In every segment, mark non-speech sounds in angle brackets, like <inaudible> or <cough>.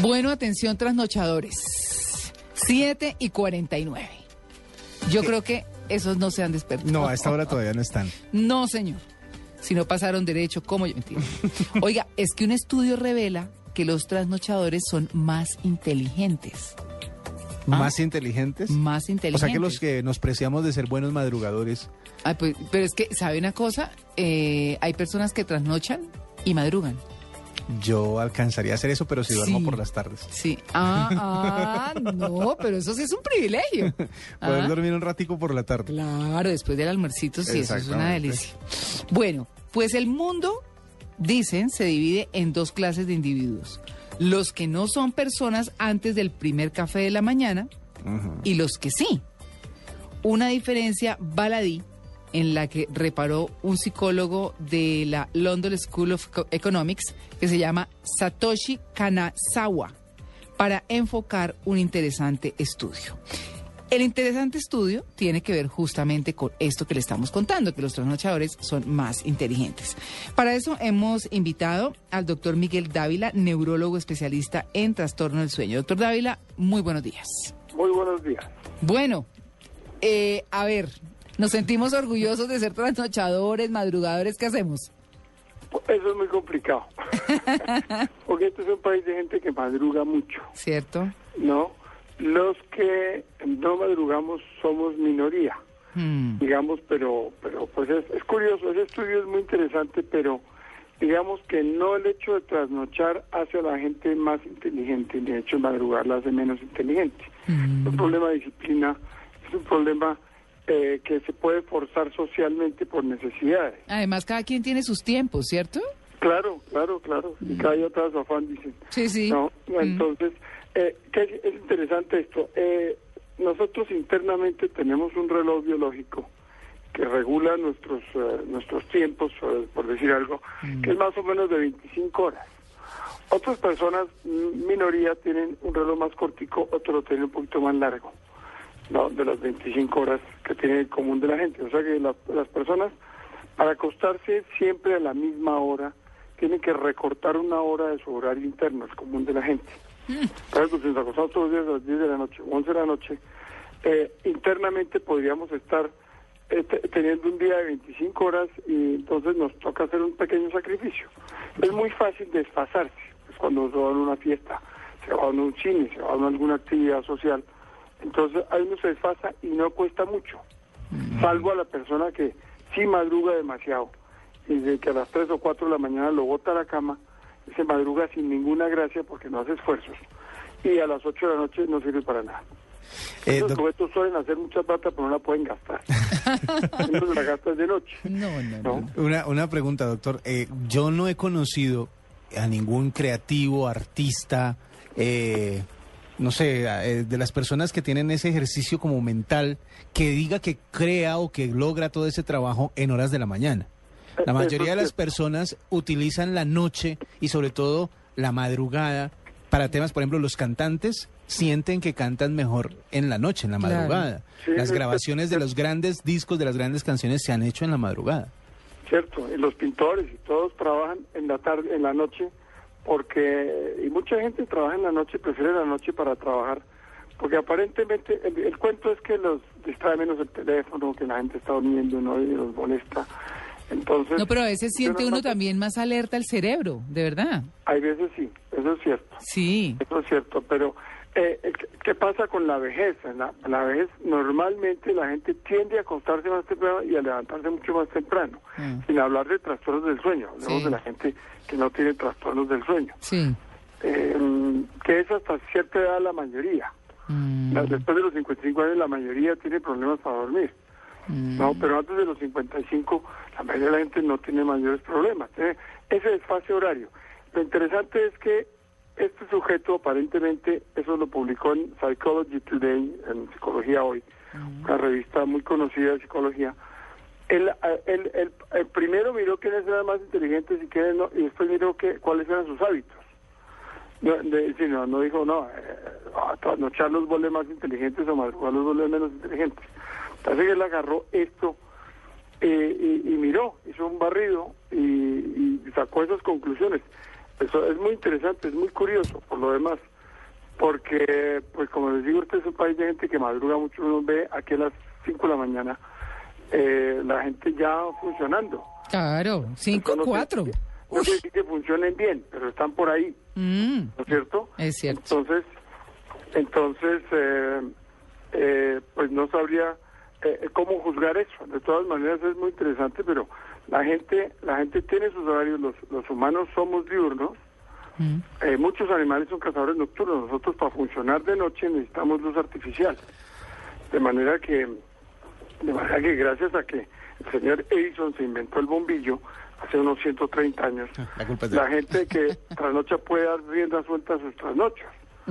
Bueno, atención trasnochadores. 7 y 49. Yo creo que esos no se han despertado. No, a esta hora todavía no están. No, señor. Si no pasaron derecho, ¿cómo yo entiendo? <laughs> Oiga, es que un estudio revela que los trasnochadores son más inteligentes. ¿Más inteligentes? Más O inteligentes. sea que los que nos preciamos de ser buenos madrugadores. Ay, pues, pero es que, ¿sabe una cosa? Eh, hay personas que trasnochan y madrugan. Yo alcanzaría a hacer eso, pero si duermo Sí. por las tardes. Sí. Ah, ah, no, pero eso sí es un privilegio. <laughs> Poder Ah. dormir un ratico por la tarde. Claro, después del almuercito, sí, eso es una delicia. Bueno, pues el mundo, dicen, se divide en dos clases de individuos. Los que no son personas antes del primer café de la mañana y los que sí. Una diferencia baladí en la que reparó un psicólogo de la London School of Co- Economics que se llama Satoshi Kanazawa para enfocar un interesante estudio. El interesante estudio tiene que ver justamente con esto que le estamos contando, que los trasnochadores son más inteligentes. Para eso hemos invitado al doctor Miguel Dávila, neurólogo especialista en trastorno del sueño. Doctor Dávila, muy buenos días. Muy buenos días. Bueno, eh, a ver, nos sentimos orgullosos de ser trasnochadores, madrugadores, ¿qué hacemos? Eso es muy complicado. <laughs> Porque este es un país de gente que madruga mucho, ¿Cierto? ¿no? Los que no madrugamos somos minoría, Hmm. digamos, pero pero pues es, es curioso, ese estudio es muy interesante, pero digamos que no el hecho de trasnochar hace a la gente más inteligente, el hecho de madrugar la hace menos inteligente. Es un problema de disciplina, es un problema eh, que se puede forzar socialmente por necesidades. Además, cada quien tiene sus tiempos, ¿cierto? Claro, claro, claro. Y cada día su afán, dicen. Sí, sí. No, Mm. entonces, eh, ¿qué es, es interesante esto. Eh, nosotros internamente tenemos un reloj biológico que regula nuestros eh, nuestros tiempos, eh, por decir algo, que es más o menos de 25 horas. Otras personas, mm, minoría, tienen un reloj más cortico, otros lo tienen un poquito más largo, ¿no? de las 25 horas que tiene el común de la gente. O sea que la- las personas, para acostarse siempre a la misma hora, tienen que recortar una hora de su horario interno, el común de la gente. Por ejemplo, si nos acostamos todos los días a las 10 de la noche, 11 de la noche, eh, internamente podríamos estar eh, te- teniendo un día de 25 horas y entonces nos toca hacer un pequeño sacrificio. Es muy fácil desfasarse, es cuando se va a una fiesta, se va a un cine, se va a alguna actividad social. Entonces ahí uno se desfasa y no cuesta mucho, salvo a la persona que sí madruga demasiado y de que a las 3 o 4 de la mañana lo bota a la cama, se madruga sin ninguna gracia porque no hace esfuerzos y a las 8 de la noche no sirve para nada. Eh, Esos sujetos suelen hacer mucha plata, pero no la pueden gastar. <laughs> Entonces la gastan de noche. No, no, no. ¿no? una, una pregunta, doctor. Eh, yo no he conocido a ningún creativo, artista, eh, no sé, eh, de las personas que tienen ese ejercicio como mental, que diga que crea o que logra todo ese trabajo en horas de la mañana. La mayoría de las personas utilizan la noche y sobre todo la madrugada para temas, por ejemplo, los cantantes sienten que cantan mejor en la noche, en la Claro. madrugada. Sí, Las es- grabaciones de los grandes discos, de las grandes canciones se han hecho en la madrugada. Cierto, y los pintores y todos trabajan en la tarde, en la noche, porque y mucha gente trabaja en la noche, prefiere la noche para trabajar, porque aparentemente el, el cuento es que los distrae menos el teléfono, que la gente está durmiendo, no y los molesta. Entonces, No, pero a veces siente uno no- también más alerta el cerebro, de verdad. Hay veces sí, eso es cierto. Sí. Eso es cierto, pero eh, eh, ¿qué- ¿qué pasa con la vejez? La, la vejez normalmente la gente tiende a acostarse más temprano y a levantarse mucho más temprano, Mm. sin hablar de trastornos del sueño, hablamos Sí. de la gente que no tiene trastornos del sueño, Sí. eh, que es hasta cierta edad la mayoría. Mm, Después de los 55 años la mayoría tiene problemas para dormir. mm. No, pero antes de los 55 la mayoría de la gente no tiene mayores problemas. Tiene ese desfase horario. lo interesante es que este sujeto aparentemente, eso lo publicó en Psychology Today, en Psicología Hoy, una revista muy conocida de psicología, él, eh, él- él- él primero miró quiénes eran más inteligentes y quiénes no, y después miró que, cuáles eran sus hábitos. No, de- no, no dijo, no, eh, a trasnochar los vuelve más inteligentes o madrugar los vuelve menos inteligentes. Entonces él agarró esto eh, y, y miró, hizo un barrido y, y sacó esas conclusiones. Eso es muy interesante, es muy curioso por lo demás, porque, pues como les digo, este es un país de gente que madruga mucho, uno ve aquí a las 5 de la mañana eh, la gente ya funcionando. Claro, cinco, Eso no cuatro. quiere- No quiere decir que funcionen bien, pero están por ahí, Mm, ¿no es cierto? es cierto. Entonces, entonces eh, eh, pues no sabría eh, cómo juzgar eso. De todas maneras es muy interesante, pero la gente, la gente tiene sus horarios. Los, los humanos somos diurnos. Mm. Eh, muchos animales son cazadores nocturnos. Nosotros para funcionar de noche necesitamos luz artificial. De manera que, de manera que gracias a que el señor Edison se inventó el bombillo hace unos 130 años, La culpa es de la gente que <laughs> trasnocha puede dar rienda suelta a sus trasnochas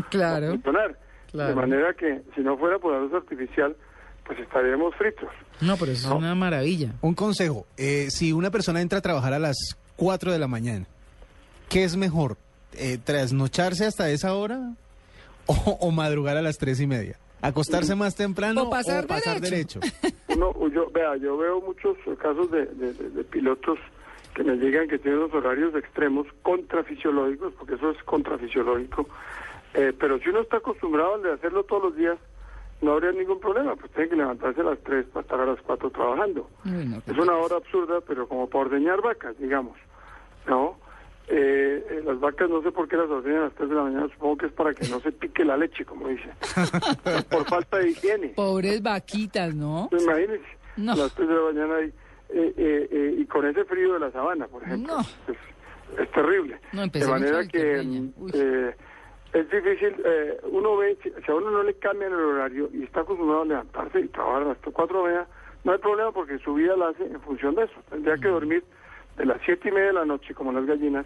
Claro. funcionar. Claro. De manera que si no fuera por la luz artificial, pues estaríamos fritos. No, pero eso es una maravilla. Un consejo, eh, si una persona entra a trabajar a las 4 de la mañana, ¿qué es mejor? Eh, ¿Trasnocharse hasta esa hora o, o madrugar a las tres y media? ¿Acostarse más temprano O pasar derecho. derecho? <laughs> Uno, yo, vea, yo veo muchos casos de, de- de- de pilotos que me llegan que tienen los horarios extremos contrafisiológicos, porque eso es contrafisiológico. Eh, pero si uno está acostumbrado a hacerlo todos los días, no habría ningún problema, pues tiene que levantarse a las 3 para estar a las 4 trabajando. Uy, no, Es una hora absurda, pero como para ordeñar vacas, digamos. ¿No? Eh, eh, las vacas no sé por qué las ordeñan a las 3 de la mañana, supongo que es para que no se pique la leche, como dice. <laughs> por falta de higiene. Pobres vaquitas, ¿no? Imagínense, No. a las 3 de la mañana eh, eh, eh, y con ese frío de la sabana, por ejemplo. No. pues, es terrible. No, de manera que Es difícil, eh, uno ve, si, a uno no le cambian el horario y está acostumbrado a levantarse y trabajar hasta 4 de la mañana, no hay problema porque su vida la hace en función de eso. Tendría que dormir de las 7 y media de la noche, como las gallinas,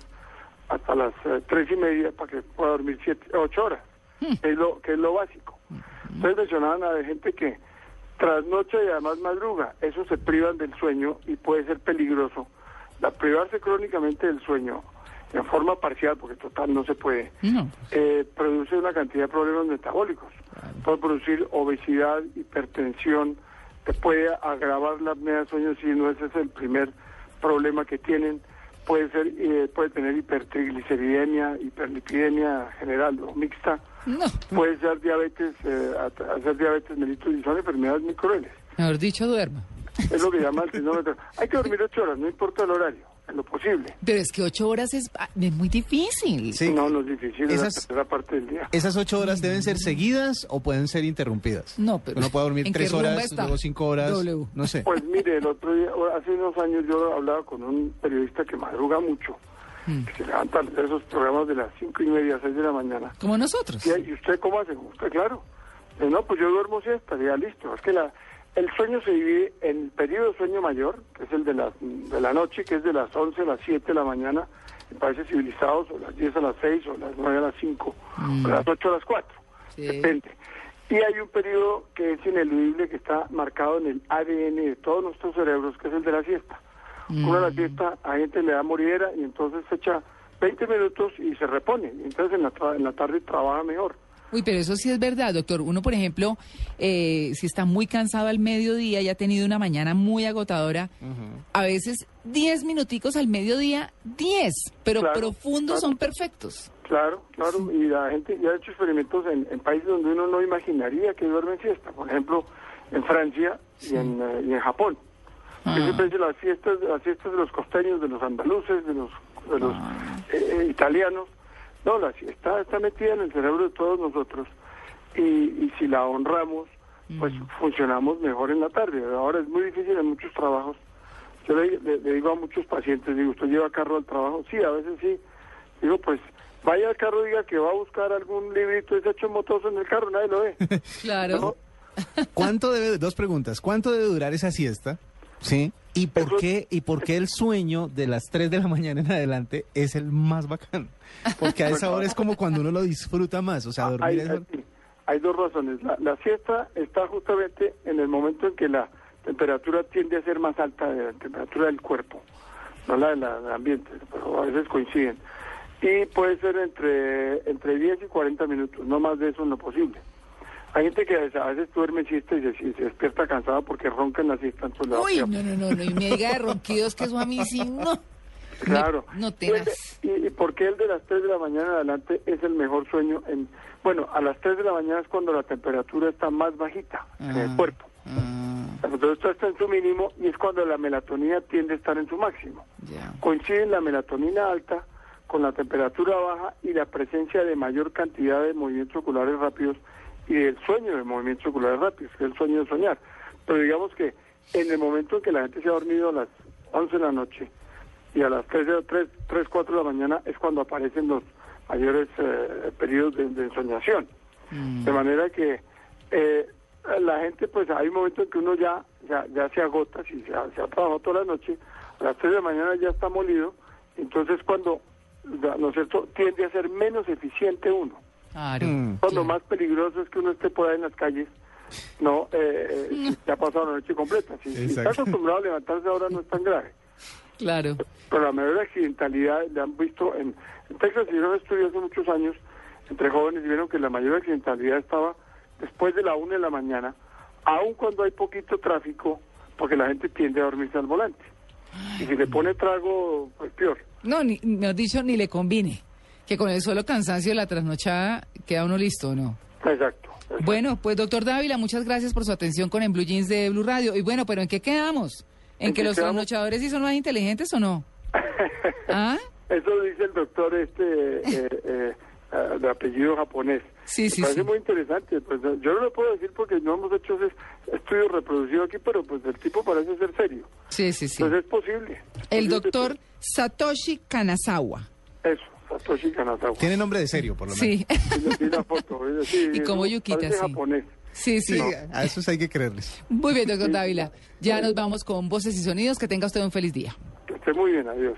hasta las eh, tres y media para que pueda dormir siete, ocho horas, que, es lo, que es lo básico. Ustedes mencionaban a gente que trasnocha y además madruga, eso se privan del sueño y puede ser peligroso. La privarse crónicamente del sueño, en forma parcial, porque total no se puede, No. eh, produce una cantidad de problemas metabólicos. Puede producir obesidad, hipertensión, te puede agravar la apnea de sueño si no ese es el primer problema que tienen. Puede ser, eh, puede tener hipertrigliceridemia, hiperlipidemia general o mixta. No. Puede ser diabetes, eh, hacer diabetes mellitus y son enfermedades muy crueles. Mejor dicho, duerma. Es lo que llama el sinómetro. Hay que dormir ocho horas, no importa el horario, en lo posible. Pero es que ocho horas es, ah, es muy difícil. Sí. No, no es difícil, es la Esas- tercera parte del día. ¿Esas ocho horas deben ser seguidas o pueden ser interrumpidas? No, pero- Uno puede dormir ¿en qué tres rumba horas, está? Luego cinco horas, W. no sé. Pues mire, el otro día, hace unos años yo hablaba con un periodista que madruga mucho, Mm. que se levanta a hacer esos programas de las cinco y media, seis de la mañana. Como nosotros. ¿Y, y usted cómo hace? Usted, claro. Eh, no, pues yo duermo siesta, ya listo. Es que la, el sueño se divide en periodo de sueño mayor, que es el de la, de la noche, que es de las 11 a las 7 de la mañana, en países civilizados, o las 10 a las 6, o las 9 a las 5, o las 8 a las 4. Sí. Depende. Y hay un periodo que es ineludible, que está marcado en el ADN de todos nuestros cerebros, que es el de la siesta. Uno a la siesta, a gente le da moridera y entonces se echa 20 minutos y se repone. Y entonces en la, tra- en la tarde trabaja mejor. Uy, pero eso sí es verdad, doctor. Uno, por ejemplo, eh, si está muy cansado al mediodía y ha tenido una mañana muy agotadora, a veces 10 minuticos al mediodía, 10, pero Claro, profundos claro. son perfectos. Claro, claro, y la gente ya ha hecho experimentos en, en países donde uno no imaginaría que duermen siesta, por ejemplo, en Francia y, en, eh, y en Japón. Ah. Siempre las fiestas, las fiestas de los costeños, de los andaluces, de los, de los Ah. eh, eh, italianos. No, la siesta está metida en el cerebro de todos nosotros y, y si la honramos, pues Mm. funcionamos mejor en la tarde. Ahora es muy difícil en muchos trabajos. Yo le, le- le digo a muchos pacientes, digo, ¿usted lleva carro al trabajo? Sí, a veces sí. Digo, pues vaya al carro, diga que va a buscar algún librito, ese hecho motoso en el carro, nadie lo ve. <laughs> Claro. ¿no? ¿Cuánto debe, dos preguntas, ¿cuánto debe durar esa siesta? Sí. ¿Y por Eso- qué y por qué el sueño de las 3 de la mañana en adelante es el más bacán? Porque a esa hora es como cuando uno lo disfruta más, o sea, dormir hay, hay- hay dos razones. La, la siesta está justamente en el momento en que la temperatura tiende a ser más alta de la temperatura del cuerpo, no la de la- del ambiente, pero a veces coinciden. Y puede ser entre, entre 10 y 40 minutos, no más de eso en lo posible. Hay gente que a veces duerme siesta y se, y se despierta cansada porque ronca en la siesta. da Uy, no, no, no, no, y me diga de ronquidos que eso a mí sí, no. <laughs> Claro. No Y, el de- y, y por qué el de las 3 de la mañana en adelante es el mejor sueño? En, bueno, a las 3 de la mañana es cuando la temperatura está más bajita en el Ah. cuerpo. Ah, Entonces esto está en su mínimo y es cuando la melatonina tiende a estar en su máximo. ya. Coinciden la melatonina alta con la temperatura baja y la presencia de mayor cantidad de movimientos oculares rápidos y del sueño de movimientos oculares rápidos, que es el sueño de soñar. Pero digamos que en el momento en que la gente se ha dormido a las 11 de la noche y a las 3, 3, 3 4 de la mañana es cuando aparecen los mayores eh, periodos de, de ensoñación. De manera que eh, la gente, pues hay un momento en que uno ya, ya, ya se agota, si se ha, se ha trabajado toda la noche, a las 3 de la mañana ya está molido, entonces cuando, ¿no es cierto?, tiende a ser menos eficiente uno. Claro. Mm. Cuando claro. más peligroso es que uno esté por ahí en las calles, no, eh, eh, <laughs> ya ha pasado la noche completa. Si, si está acostumbrado a levantarse ahora no es tan grave. Claro. Pero la mayor accidentalidad le han visto en, en Texas, hicieron un estudio hace muchos años entre jóvenes y vieron que la mayor accidentalidad estaba después de la una de la mañana, aun cuando hay poquito tráfico, porque la gente tiende a dormirse al volante. Y si le pone trago, pues peor. No, ni, mejor dicho, ni le combine. Que con el solo cansancio de la trasnochada queda uno listo, ¿o ¿no? Exacto. Bueno, pues doctor Dávila, muchas gracias por su atención con En Blue Jeans de Blue Radio. Y bueno, pero ¿en qué quedamos? ¿En, ¿En que los trasnochadores sí son más inteligentes o no? <laughs> ¿Ah? Eso dice el doctor este eh, eh, de apellido japonés. Sí, sí, Me parece sí. muy interesante. Pues yo no lo puedo decir porque no hemos hecho ese estudio reproducido aquí, pero pues el tipo parece ser serio. Sí, sí, sí. Entonces es posible. Es El posible, doctor Satoshi Kanazawa. Eso, Satoshi. Tiene nombre de serio, por lo menos. Sí. Sí, vi la foto. es decir, <laughs> Y como Yukita, parece sí. japonés. Sí, sí. Sí, a esos hay que creerles. Muy bien, doctor Dávila. Ya nos vamos con voces y sonidos. Que tenga usted un feliz día. Que esté muy bien, adiós.